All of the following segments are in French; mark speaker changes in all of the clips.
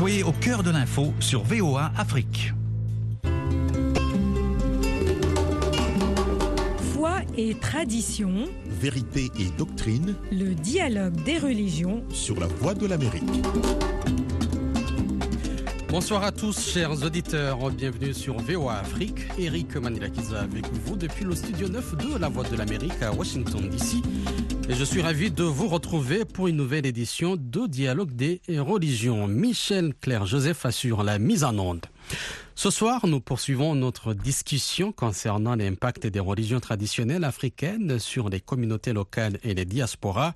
Speaker 1: Soyez au cœur de l'info sur VOA Afrique.
Speaker 2: Foi et tradition,
Speaker 3: Vérité et doctrine
Speaker 2: le dialogue des religions.
Speaker 3: sur la voie de l'Amérique.
Speaker 4: Bonsoir à tous, chers auditeurs. Bienvenue sur VOA Afrique. Eric Manilakiza avec vous depuis le studio 9 de La Voix de l'Amérique à Washington, D.C. Et je suis ravi de vous retrouver pour une nouvelle édition de Dialogue des religions. Michel Claire Joseph assure la mise en onde. Ce soir, nous poursuivons notre discussion concernant l'impact des religions traditionnelles africaines sur les communautés locales et les diasporas.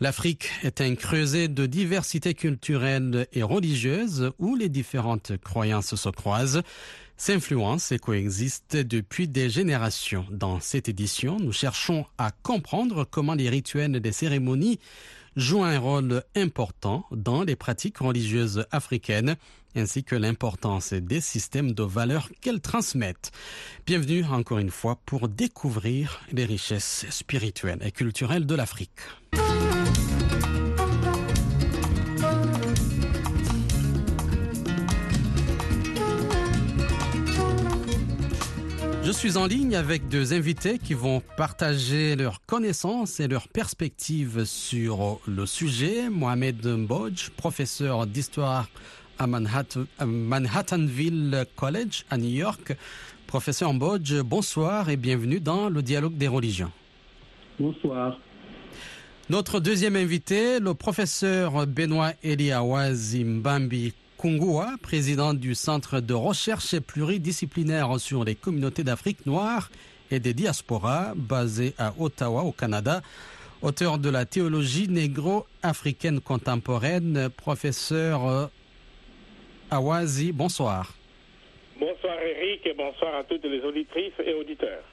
Speaker 4: L'Afrique est un creuset de diversité culturelle et religieuse où les différentes croyances se croisent, s'influencent et coexistent depuis des générations. Dans cette édition, nous cherchons à comprendre comment les rituels des cérémonies jouent un rôle important dans les pratiques religieuses africaines ainsi que l'importance des systèmes de valeurs qu'elles transmettent. Bienvenue encore une fois pour découvrir les richesses spirituelles et culturelles de l'Afrique. Je suis en ligne avec deux invités qui vont partager leurs connaissances et leurs perspectives sur le sujet. Mohamed Mbodj, professeur d'histoire à Manhattan, à Manhattanville College à New York. Professeur Mbodj, bonsoir et bienvenue dans le dialogue des religions.
Speaker 5: Bonsoir.
Speaker 4: Notre deuxième invité, le professeur Benoît Eliawazi Mbambi Kungua, président du Centre de recherche pluridisciplinaire sur les communautés d'Afrique noire et des diasporas, basé à Ottawa, au Canada, auteur de la théologie négro-africaine contemporaine, professeur euh, Awazi, bonsoir.
Speaker 6: Bonsoir Eric et bonsoir à toutes les auditrices et auditeurs.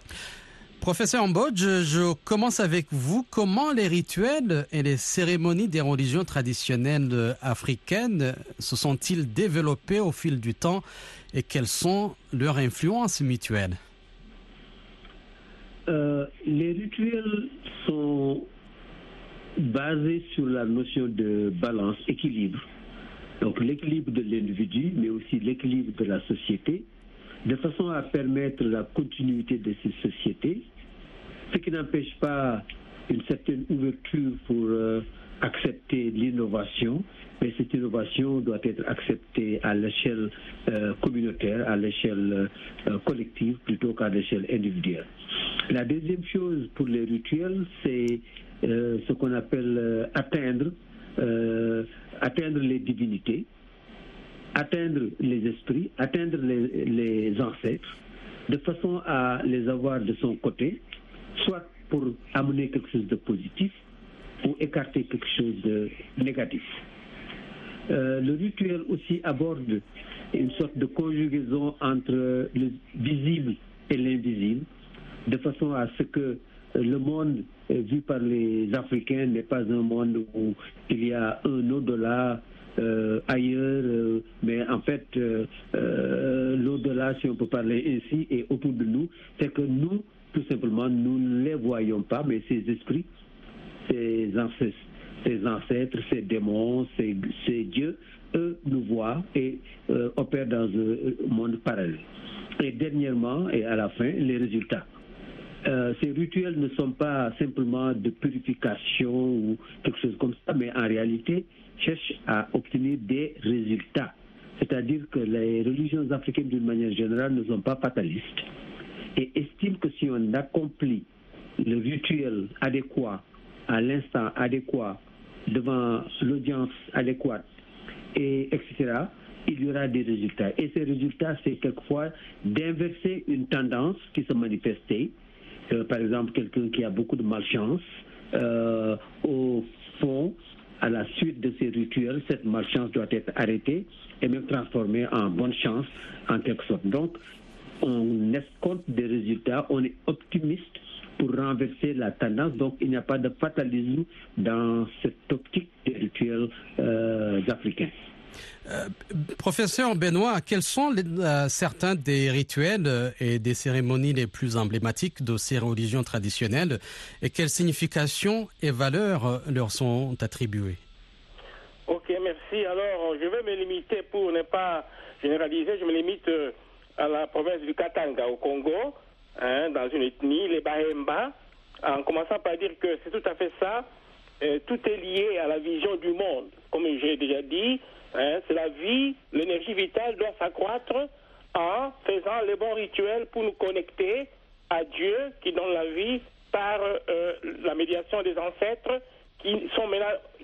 Speaker 4: Professeur Mbodj, je, je commence avec vous. Comment les rituels et les cérémonies des religions traditionnelles africaines se sont-ils développés au fil du temps et quelles sont leurs influences mutuelles?
Speaker 5: Euh, les rituels sont basés sur la notion de balance, équilibre. Donc l'équilibre de l'individu, mais aussi l'équilibre de la société, de façon à permettre la continuité de ces sociétés, ce qui n'empêche pas une certaine ouverture pour euh, accepter l'innovation, mais cette innovation doit être acceptée à l'échelle euh, communautaire, à l'échelle euh, collective plutôt qu'à l'échelle individuelle. La deuxième chose pour les rituels, c'est ce qu'on appelle atteindre, atteindre les divinités, atteindre les esprits, atteindre les ancêtres, de façon à les avoir de son côté, soit pour amener quelque chose de positif ou écarter quelque chose de négatif. Euh, le rituel aussi aborde une sorte de conjugaison entre le visible et l'invisible, de façon à ce que euh, le monde euh, vu par les Africains n'est pas un monde où il y a un au-delà ailleurs, mais en fait, euh, l'au-delà, si on peut parler ainsi, est autour de nous, c'est que nous, tout simplement, nous ne les voyons pas, mais ces esprits, ces ancêtres, ces démons, ces, dieux, eux nous voient et euh, opèrent dans un monde parallèle. Et dernièrement, et à la fin, les résultats. Euh, ces rituels ne sont pas simplement de purification ou quelque chose comme ça, mais en réalité cherchent à obtenir des résultats. C'est-à-dire que les religions africaines, d'une manière générale, ne sont pas fatalistes et estiment que si on accomplit le rituel adéquat à l'instant adéquat devant l'audience adéquate et etc il y aura des résultats. Et ces résultats c'est quelquefois d'inverser une tendance qui se manifestait. Euh, par exemple quelqu'un qui a beaucoup de malchance euh, au fond à la suite de ces rituels cette malchance doit être arrêtée et même transformée en bonne chance en quelque sorte. Donc on escompte des résultats, on est optimiste pour renverser la tendance. Donc, il n'y a pas de fatalisme dans cette optique des rituels euh, africains.
Speaker 4: Euh, professeur Benoît, quels sont les, euh, certains des rituels et des cérémonies les plus emblématiques de ces religions traditionnelles et quelles significations et valeurs leur sont attribuées?
Speaker 6: Ok, merci. Alors, je vais me limiter pour ne pas généraliser, je me limite euh, à la province du Katanga au Congo, hein, dans une ethnie, les Bahemba, en commençant par dire que c'est tout à fait ça. Euh, tout est lié à la vision du monde. Comme j'ai déjà dit, hein, c'est la vie, l'énergie vitale doit s'accroître en faisant les bons rituels pour nous connecter à Dieu qui donne la vie par euh, la médiation des ancêtres qui sont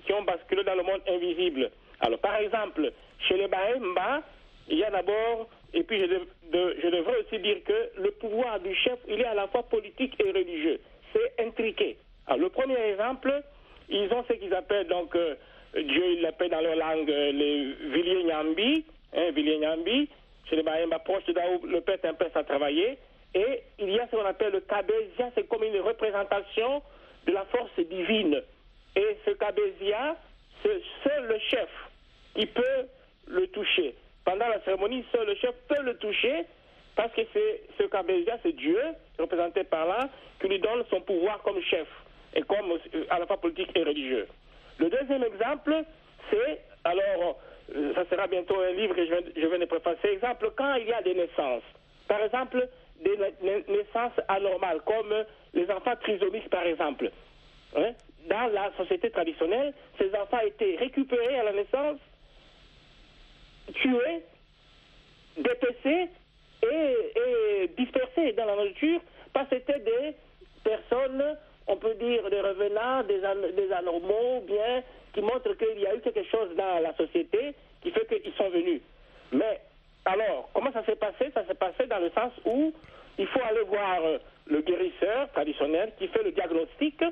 Speaker 6: qui ont basculé dans le monde invisible. Alors, par exemple, chez les Bahemba, il y a d'abord, et puis je, je devrais aussi dire que le pouvoir du chef, il est à la fois politique et religieux. C'est intriqué. Alors, le premier exemple, ils ont ce qu'ils appellent donc, euh, Dieu, ils l'appellent dans leur langue euh, les Villiers Nyambi, hein, Nyambi, chez les Bahemba proches de le père un père a travaillé. Et il y a ce qu'on appelle le Kabezia, c'est comme une représentation de la force divine. Et ce Kabezia, c'est seul le chef qui peut le toucher. Pendant la cérémonie, seul le chef peut le toucher parce que c'est ce Kabezia, c'est Dieu, représenté par là, qui lui donne son pouvoir comme chef et comme euh, à la fois politique et religieux. Le deuxième exemple, c'est, alors, euh, ça sera bientôt un livre que je vais, je vais de préfacer, exemple, quand il y a des naissances. Par exemple, des na- na- naissances anormales, comme les enfants trisomiques, par exemple. Hein? Dans la société traditionnelle, ces enfants étaient récupérés à la naissance, tués, dépecés et, et dans la nature parce que c'était des personnes, on peut dire des revenants, des, an- des anormaux, bien, qui montrent qu'il y a eu quelque chose dans la société qui fait qu'ils sont venus. Mais alors, comment ça s'est passé? Ça s'est passé dans le sens où il faut aller voir le guérisseur traditionnel qui fait le diagnostic,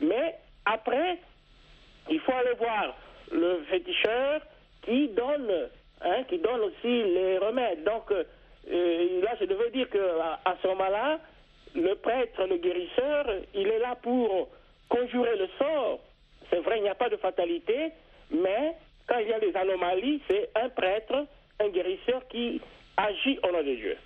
Speaker 6: mais après, il faut aller voir le féticheur qui donne, hein, qui donne aussi les remèdes. Donc euh, euh, là, je devais dire que à, à ce moment-là, le prêtre, le guérisseur, il est là pour conjurer le sort. C'est vrai, il n'y a pas de fatalité, mais quand il y a des anomalies, c'est un prêtre, un guérisseur qui agit au nom de Dieu.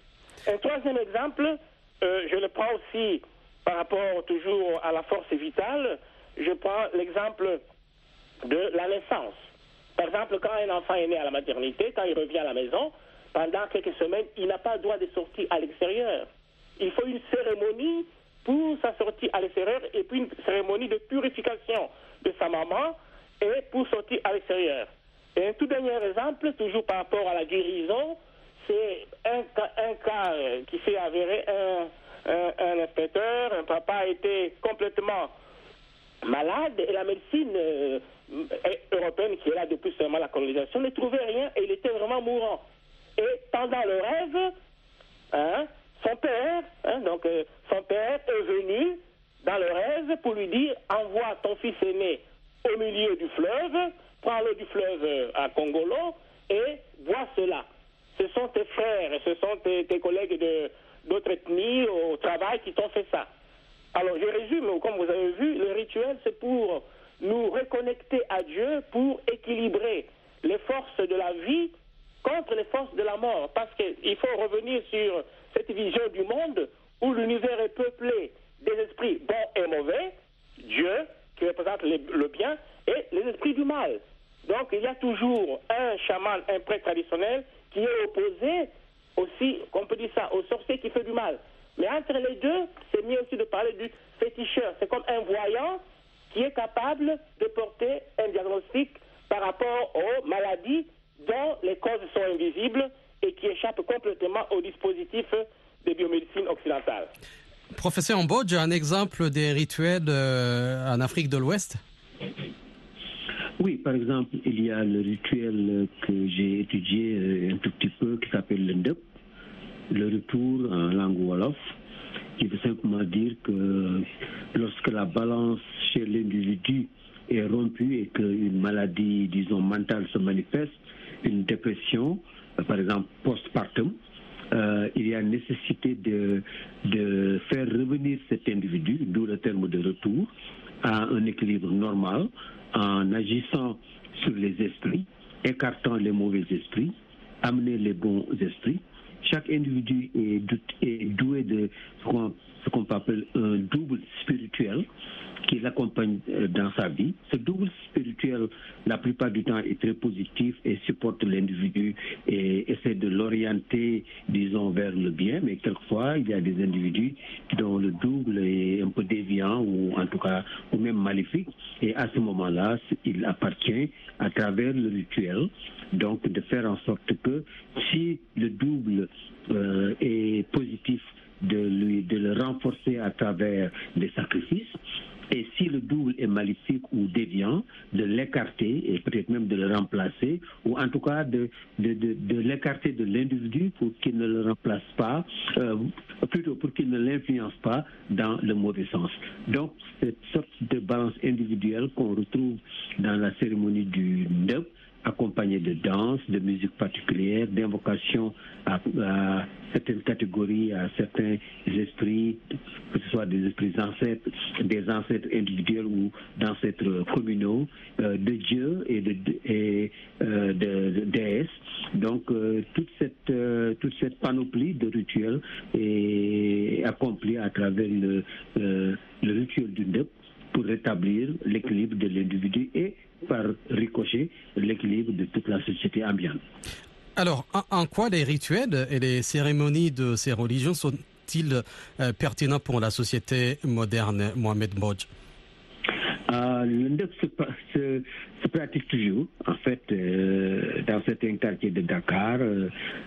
Speaker 6: Un troisième exemple, euh, je le prends aussi par rapport toujours à la force vitale, je prends l'exemple de la naissance. Par exemple, quand un enfant est né à la maternité, quand il revient à la maison, pendant quelques semaines, il n'a pas le droit de sortir à l'extérieur. Il faut une cérémonie pour sa sortie à l'extérieur et puis une cérémonie de purification de sa maman et pour sortir à l'extérieur. Et un tout dernier exemple, toujours par rapport à la guérison, c'est un cas, euh, qui s'est avéré, un, un- un inspecteur, un papa a été complètement malade et la médecine euh, européenne qui est là depuis seulement la colonisation ne trouvait rien et il était vraiment mourant. Et pendant le rêve, hein, son père, hein, donc euh, son père est venu dans le rêve pour lui dire envoie ton fils aîné au milieu du fleuve, prends l'eau du fleuve euh, à Congolo et bois cela. Ce sont tes frères, ce sont tes, collègues de d'autres ethnies au travail qui t'ont fait ça. Alors, je résume, comme vous avez vu, le rituel, c'est pour nous reconnecter à Dieu, pour équilibrer les forces de la vie contre les forces de la mort. Parce qu'il faut revenir sur cette vision du monde où l'univers est peuplé des esprits bons et mauvais, Dieu, qui représente le bien, et les esprits du mal. Donc, il y a toujours un chaman, un prêtre traditionnel, qui est opposé aussi, on peut dire ça, au sorcier qui fait du mal. Mais entre les deux, c'est mieux aussi de parler du féticheur. C'est comme un voyant qui est capable de porter un diagnostic par rapport aux maladies dont les causes sont invisibles et qui échappent complètement au dispositif de biomédecine occidentale.
Speaker 4: Professeur Mbodj, un exemple des rituels euh, en Afrique de l'Ouest?
Speaker 5: Oui, par exemple, il y a le rituel que j'ai étudié euh, un tout petit peu qui s'appelle le Ndep, le retour en langue Wolof, qui veut simplement dire que lorsque la balance chez l'individu est rompue et qu'une maladie, disons, mentale se manifeste, une dépression, euh, par exemple postpartum, euh, il y a nécessité de, de faire revenir cet individu, d'où le terme de retour, à un équilibre normal en agissant sur les esprits, écartant les mauvais esprits, amener les bons esprits chaque individu est, doué de ce peut appeler un double spirituel qui l'accompagne euh, dans sa vie. Ce double spirituel, la plupart du temps, est très positif et supporte l'individu et essaie de l'orienter, disons, vers le bien. Mais quelquefois, il y a des individus dont le double est un peu déviant ou en tout cas, ou même maléfique. Et à ce moment-là, il appartient à travers le rituel, donc de faire en sorte que si le double euh, est positif, de, lui, de le renforcer à travers des sacrifices. Et si le double est maléfique ou déviant, de l'écarter et peut-être même de le remplacer, ou en tout cas de, de, l'écarter de l'individu pour qu'il ne le remplace pas, euh, plutôt pour qu'il ne l'influence pas dans le mauvais sens. Donc, cette sorte de balance individuelle qu'on retrouve dans la cérémonie du Ndep, accompagné de danse, de musique particulière, d'invocation à, certaines catégories, à certains esprits, que ce soit des esprits ancêtres, des ancêtres individuels ou d'ancêtres communaux, euh, de Dieu et de, et, euh. Donc euh, toute cette toute cette panoplie de rituels est accomplie à travers le, le rituel du Ndep pour rétablir l'équilibre de l'individu et par ricochet l'équilibre de toute la société ambiante.
Speaker 4: Alors, en, quoi les rituels et les cérémonies de ces religions sont-ils euh, pertinents pour la société moderne, Mohamed Bodj
Speaker 5: euh, le se, pratique toujours. En fait, euh, dans certains quartiers de Dakar,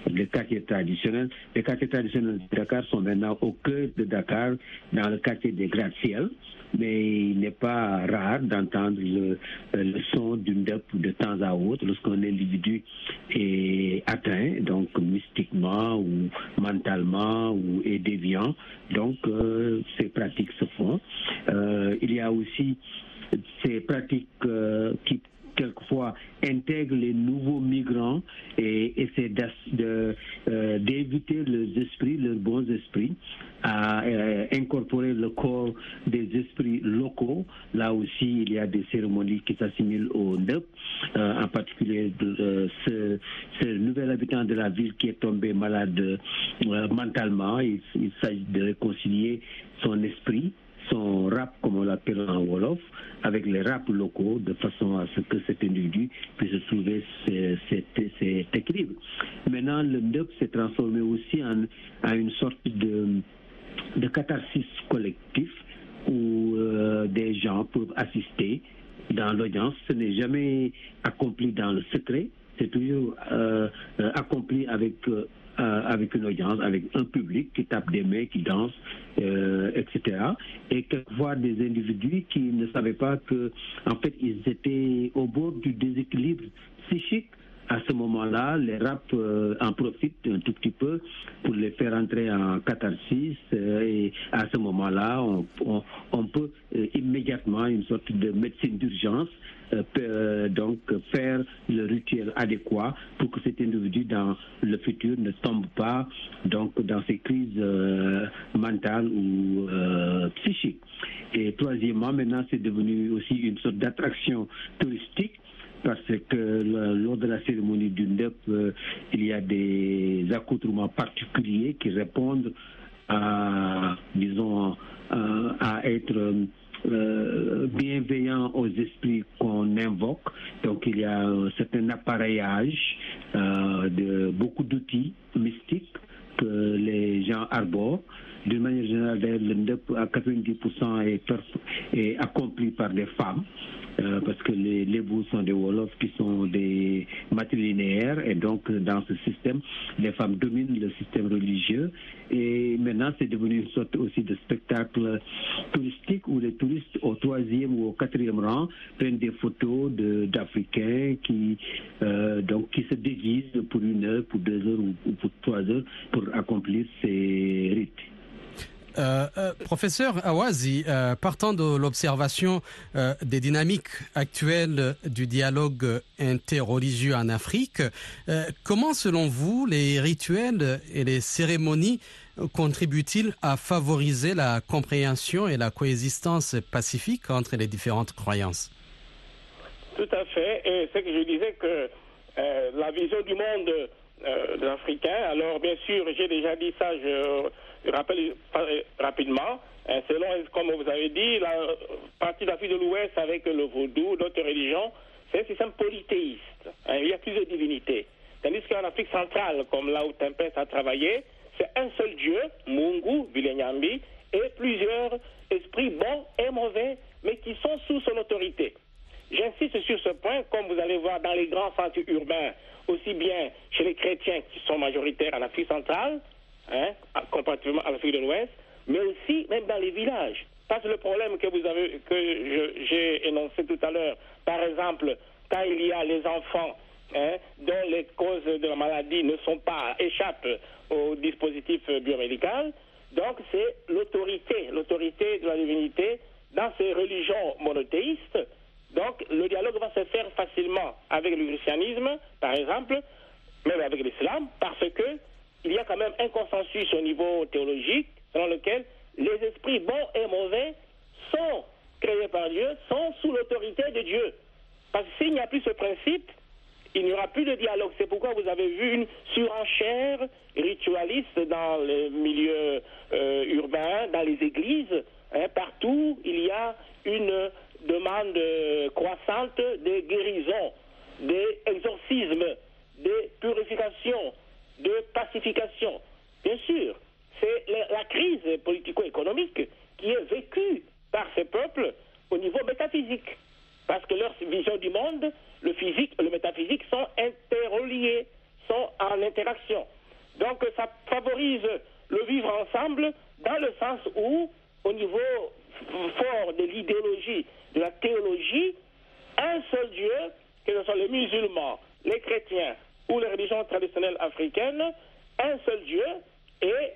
Speaker 5: les quartiers traditionnels, les quartiers traditionnels de Dakar sont maintenant au cœur de Dakar, dans le quartier des gratte-ciel mais il n'est pas rare d'entendre le, le, son d'une dep de temps à autre lorsqu'un individu est atteint, donc mystiquement ou mentalement ou est déviant. Donc euh, ces pratiques se font. Euh, il y a aussi ces pratiques euh, qui quelquefois intègrent les nouveaux migrants et essaient d'éviter leurs esprits, leurs bons esprits, à euh, incorporer le corps des esprits locaux. Là aussi, il y a des cérémonies qui s'assimilent au NEP, euh, en particulier ce, nouvel habitant de la ville qui est tombé malade euh, mentalement. Il, il s'agit de réconcilier son esprit son rap, comme on l'appelle en Wolof, avec les raps locaux, de façon à ce que cet individu puisse trouver cet équilibre. Maintenant, le NEP s'est transformé aussi en, en une sorte de de catharsis collectif où euh, des gens peuvent assister dans l'audience. Ce n'est jamais accompli dans le secret, c'est toujours euh, euh, accompli avec, avec une audience, avec un public qui tape des mains, qui danse, etc. Et voir des individus qui ne savaient pas que, en fait, ils étaient au bord du déséquilibre psychique à ce moment-là, les rap euh, en profitent un tout petit peu pour les faire entrer en catharsis euh, et à ce moment-là, on, peut euh, immédiatement une sorte de médecine d'urgence donc faire le rituel adéquat pour que cet individu dans le futur ne tombe pas donc dans ces crises mentales ou psychiques. Et troisièmement, maintenant c'est devenu aussi une sorte d'attraction touristique parce que lors de la cérémonie du NDEP, euh, il y a des accoutrements particuliers qui répondent à, disons, être euh, bienveillants aux esprits qu'on invoque. Donc il y a un certain appareillage euh, de beaucoup d'outils mystiques que les gens arborent. D'une manière générale, le NDEP à 90% est, accompli par des femmes. Euh, parce que les, les sont des Wolofs qui sont des matrilinéaires et donc dans ce système, les femmes dominent le système religieux et maintenant c'est devenu une sorte aussi de spectacle touristique où les touristes au troisième ou au quatrième rang prennent des photos d'Africains qui euh, donc qui se déguisent pour une heure, pour deux heures ou pour trois heures pour accomplir ces rites.
Speaker 4: Euh, euh, professeur Awazi, euh, partant de l'observation des dynamiques actuelles du dialogue interreligieux en Afrique, comment selon vous les rituels et les cérémonies contribuent-ils à favoriser la compréhension et la coexistence pacifique entre les différentes croyances?
Speaker 6: Tout à fait, et c'est que je disais que la vision du monde Africains. Alors, bien sûr, j'ai déjà dit ça, je rappelle euh, rapidement. Hein, selon, comme vous avez dit, la partie d'Afrique de l'Ouest avec le vaudou, d'autres religions, c'est un système polythéiste. Hein, il y a plusieurs divinités. Tandis qu'en Afrique centrale, comme là où Tempest a travaillé, c'est un seul Dieu, Mungu, Bilenyambi, et plusieurs esprits bons et mauvais, mais qui sont sous son autorité. J'insiste sur ce point, comme vous allez voir dans les grands centres urbains, aussi bien chez les chrétiens qui sont majoritaires en Afrique centrale, hein, comparativement à l'Afrique de l'Ouest, mais aussi même dans les villages. Parce que le problème que vous avez, que j'ai énoncé tout à l'heure, par exemple, quand il y a les enfants hein, dont les causes de la maladie ne sont pas échappent au dispositif biomédical, donc c'est l'autorité, l'autorité de la divinité dans ces religions monothéistes. Donc le dialogue va se faire facilement avec le christianisme, par exemple, même avec l'islam, parce que il y a quand même un consensus au niveau théologique selon lequel les esprits bons et mauvais sont créés par Dieu, sont sous l'autorité de Dieu. Parce que s'il n'y a plus ce principe, il n'y aura plus de dialogue. C'est pourquoi vous avez vu une surenchère ritualiste dans les milieux euh, urbains, dans les églises. Hein, partout, il y a une demande croissante de guérison, des exorcismes, des purifications, de pacification. Bien sûr, c'est la crise politico-économique qui est vécue par ces peuples au niveau métaphysique. Parce que leur vision du monde, le physique et le métaphysique sont interreliés, sont en interaction. Donc ça favorise le vivre ensemble dans le sens où, au niveau fort de l'idéologie, de la théologie, un seul Dieu, que ce soit les musulmans, les chrétiens ou les religions traditionnelles africaines, un seul Dieu est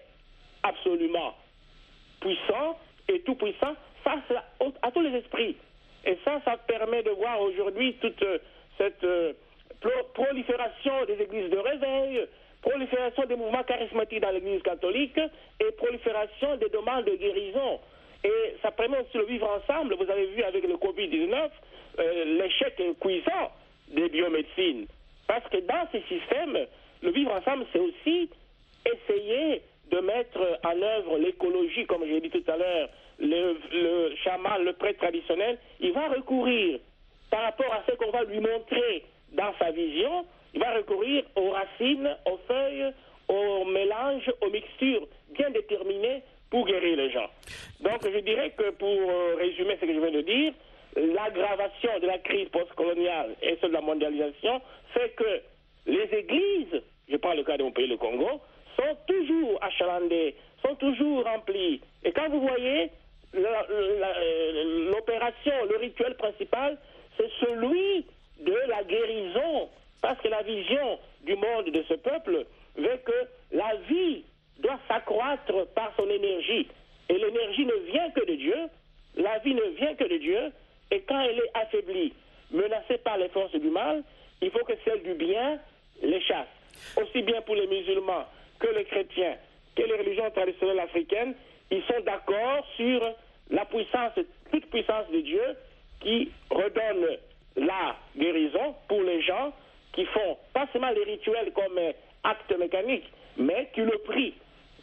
Speaker 6: absolument puissant et tout puissant face à, tous les esprits. Et ça, ça permet de voir aujourd'hui toute euh, cette euh, prolifération des églises de réveil, prolifération des mouvements charismatiques dans l'église catholique et prolifération des demandes de guérison. Et ça permet aussi de vivre ensemble. Vous avez vu avec le Covid-19 euh, l'échec cuisant des biomédecines. Parce que dans ces systèmes, le vivre ensemble, c'est aussi essayer de mettre en œuvre l'écologie, comme j'ai dit tout à l'heure, le, le, chaman, le prêtre traditionnel, il va recourir, par rapport à ce qu'on va lui montrer dans sa vision, il va recourir aux racines, aux feuilles, aux mélanges, aux mixtures bien déterminées pour guérir les gens. Donc je dirais que pour euh, résumer ce que je viens de dire, l'aggravation de la crise postcoloniale et celle de la mondialisation fait que les églises, je prends le cas de mon pays, le Congo, sont toujours achalandés, sont toujours remplis. Et quand vous voyez l'opération, le rituel principal, c'est celui de la guérison. Parce que la vision du monde de ce peuple veut que la vie doit s'accroître par son énergie. Et l'énergie ne vient que de Dieu, la vie ne vient que de Dieu, et quand elle est affaiblie, menacée par les forces du mal, il faut que celle du bien les chasse. Aussi bien pour les musulmans que les chrétiens, que les religions traditionnelles africaines, ils sont d'accord sur la puissance, toute puissance de Dieu qui redonne la guérison pour les gens qui font pas seulement les rituels comme acte mécanique, mais qui le prient.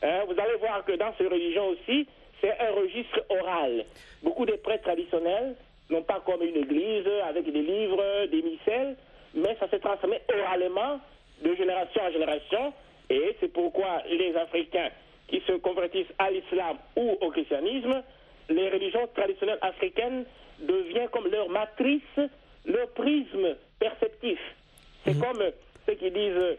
Speaker 6: Hein, vous allez voir que dans ces religions aussi, c'est un registre oral. Beaucoup de prêtres traditionnels n'ont pas comme une église avec des livres, des missels, mais ça s'est transformé oralement de génération en génération et c'est pourquoi les Africains qui se convertissent à l'islam ou au christianisme, les religions traditionnelles africaines deviennent comme leur matrice, leur prisme perceptif. C'est mhm. comme ce qu'ils disent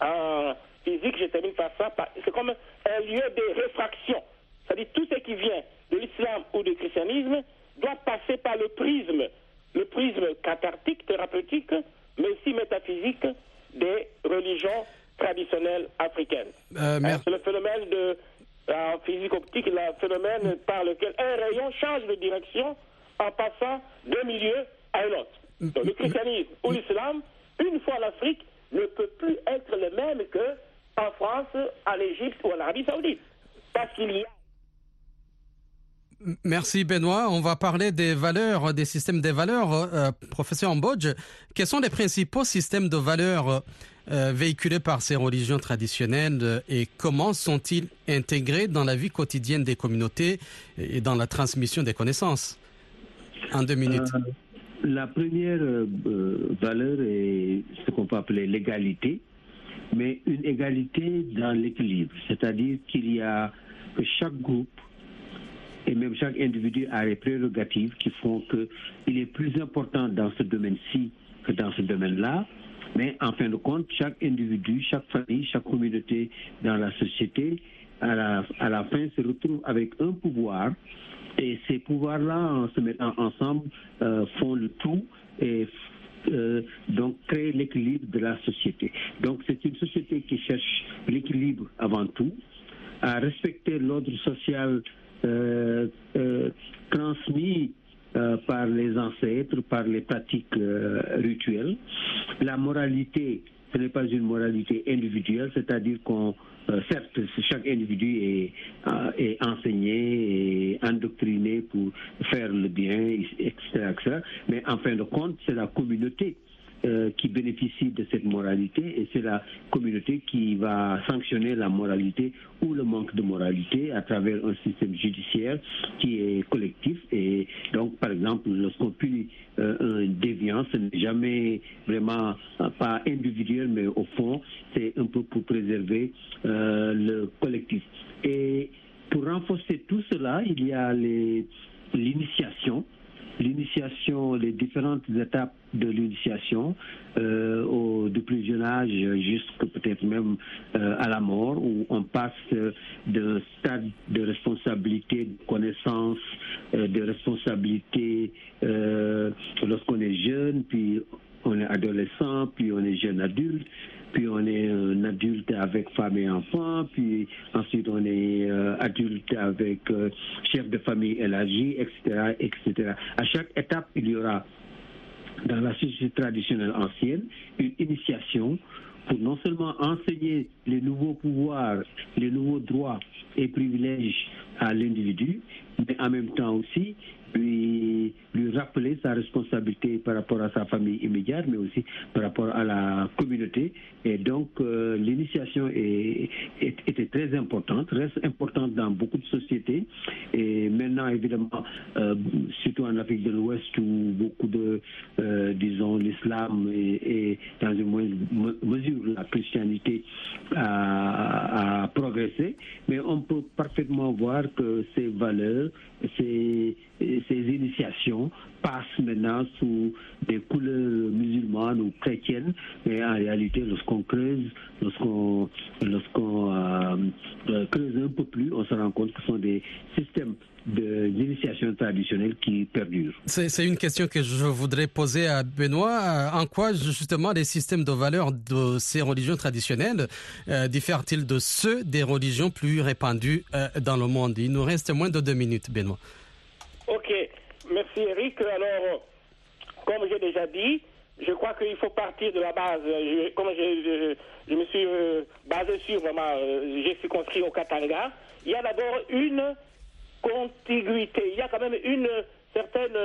Speaker 6: en physique, je termine par ça, c'est comme un lieu de réfraction. C'est-à-dire tout ce qui vient de l'islam ou du christianisme doit passer par le prisme, le prisme cathartique, thérapeutique, mais aussi métaphysique des religions traditionnelle africaine. Euh, hein, c'est le phénomène de la physique optique, le phénomène par lequel un rayon change de direction en passant d'un milieu à un autre. Donc, le christianisme ou l'islam, une fois l'Afrique, ne peut plus être le même que en France, en Égypte ou en Arabie Saoudite. Parce qu'il y a
Speaker 4: Merci Benoît. On va parler des valeurs, des systèmes des valeurs. Euh, professeur Ambodge, quels sont les principaux systèmes de valeurs euh, véhiculés par ces religions traditionnelles euh, et comment sont-ils intégrés dans la vie quotidienne des communautés et dans la transmission des connaissances? En deux minutes.
Speaker 5: Euh, la première valeur est ce qu'on peut appeler l'égalité, mais une égalité dans l'équilibre, c'est-à-dire qu'il y a que chaque groupe et même chaque individu a des prérogatives qui font qu'il est plus important dans ce domaine-ci que dans ce domaine-là. Mais en fin de compte, chaque individu, chaque famille, chaque communauté dans la société, à la, à la fin, se retrouve avec un pouvoir. Et ces pouvoirs-là, en se mettant ensemble, euh, font le tout et euh, donc créer l'équilibre de la société. Donc c'est une société qui cherche l'équilibre avant tout, à respecter l'ordre social euh, transmis euh, par les ancêtres, par les pratiques euh, rituelles. La moralité, ce n'est pas une moralité individuelle, c'est-à-dire qu'on, euh, certes, chaque individu est, enseigné et endoctriné pour faire le bien, etc., etc. mais en fin de compte, c'est la communauté euh, qui bénéficie de cette moralité et c'est la communauté qui va sanctionner la moralité ou le manque de moralité à travers un système judiciaire qui est collectif. Et donc par exemple lorsqu'on punit euh, un déviant ce n'est jamais vraiment euh, pas individuel mais au fond c'est un peu pour préserver euh, le collectif. Et pour renforcer tout cela il y a l'initiation. L'initiation, les différentes étapes de l'initiation euh, au du plus jeune âge jusqu'à peut-être même euh, à la mort où on passe d'un stade de responsabilité, de connaissance, euh, de responsabilité euh, lorsqu'on est jeune, puis on est adolescent, puis on est jeune adulte, puis on est adulte avec femme et enfant, puis ensuite on est adulte avec chef de famille élargi, etc., etc. À chaque étape, il y aura dans la société traditionnelle ancienne une initiation pour non seulement enseigner les nouveaux pouvoirs, les nouveaux droits et privilèges à l'individu, mais en même temps aussi lui, rappeler sa responsabilité par rapport à sa famille immédiate, mais aussi par rapport à la communauté. Et donc, euh, l'initiation était très importante, reste importante dans beaucoup de sociétés. Et maintenant, évidemment, euh, surtout en Afrique de l'Ouest, où beaucoup de, euh, disons, l'islam et, dans une moindre me- mesure la christianité a, a progressé, mais on peut parfaitement voir que ces valeurs, ces, ces initiations passent maintenant sous des couleurs musulmanes ou chrétiennes, mais en réalité, lorsqu'on creuse, lorsqu'on euh, euh, creuse un peu plus, on se rend compte que ce sont des systèmes de- d'initiation traditionnelle qui perdurent.
Speaker 4: C'est une question que je voudrais poser à Benoît. Euh, En quoi justement les systèmes de valeurs de ces religions traditionnelles diffèrent-ils de ceux des religions plus répandues dans le monde? Il nous reste moins de deux minutes, Benoît.
Speaker 6: Ok, merci Eric. Alors, comme j'ai déjà dit, je crois qu'il faut partir de la base. Je- comme je, je- me suis euh, basé sur vraiment, euh, j'ai circonscrit au Katanga, il y a d'abord une contiguïté, il y a quand même une certaine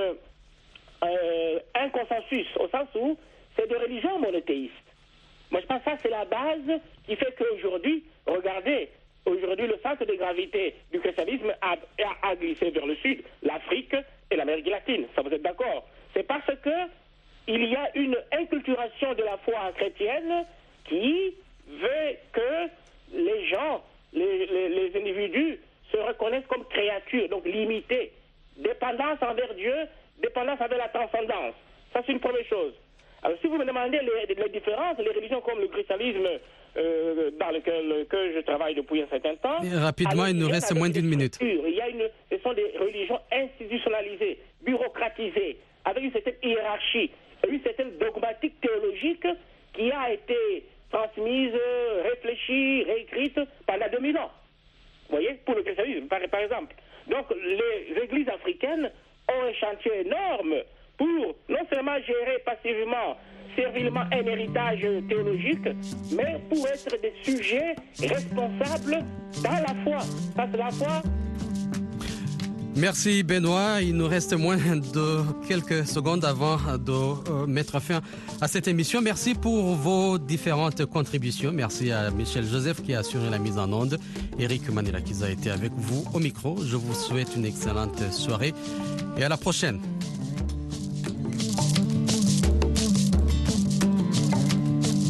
Speaker 6: euh, un consensus au sens où c'est de religion monothéiste. Moi, je pense que ça, c'est la base qui fait qu'aujourd'hui, regardez, aujourd'hui, le centre de gravité du christianisme a, glissé vers le sud, l'Afrique et l'Amérique latine. Ça, vous êtes d'accord? C'est parce que il y a une inculturation de la foi chrétienne qui veut que les gens, les, individus se reconnaissent comme créatures, donc limitées. Dépendance envers Dieu, dépendance envers la transcendance. Ça, c'est une première chose. Alors, si vous me demandez les, les différences, les religions comme le christianisme, euh, dans lequel que je travaille depuis un certain temps.
Speaker 4: Et rapidement, il nous reste moins d'une minute.
Speaker 6: Il y a une, ce sont des religions institutionnalisées, bureaucratisées, avec une certaine hiérarchie, une certaine dogmatique théologique qui a été transmise, réfléchie, réécrite pendant 2000 ans. Vous voyez, pour le christianisme, par, par exemple. Donc, les églises africaines ont un chantier énorme pour non seulement gérer passivement, servilement un héritage théologique, mais pour être des sujets responsables dans la foi. Parce que la foi,
Speaker 4: Merci Benoît. Il nous reste moins de quelques secondes avant de euh, mettre fin à cette émission. Merci pour vos différentes contributions. Merci à Michel Joseph qui a assuré la mise en onde. Eric Manila qui a été avec vous au micro. Je vous souhaite une excellente soirée et à la prochaine.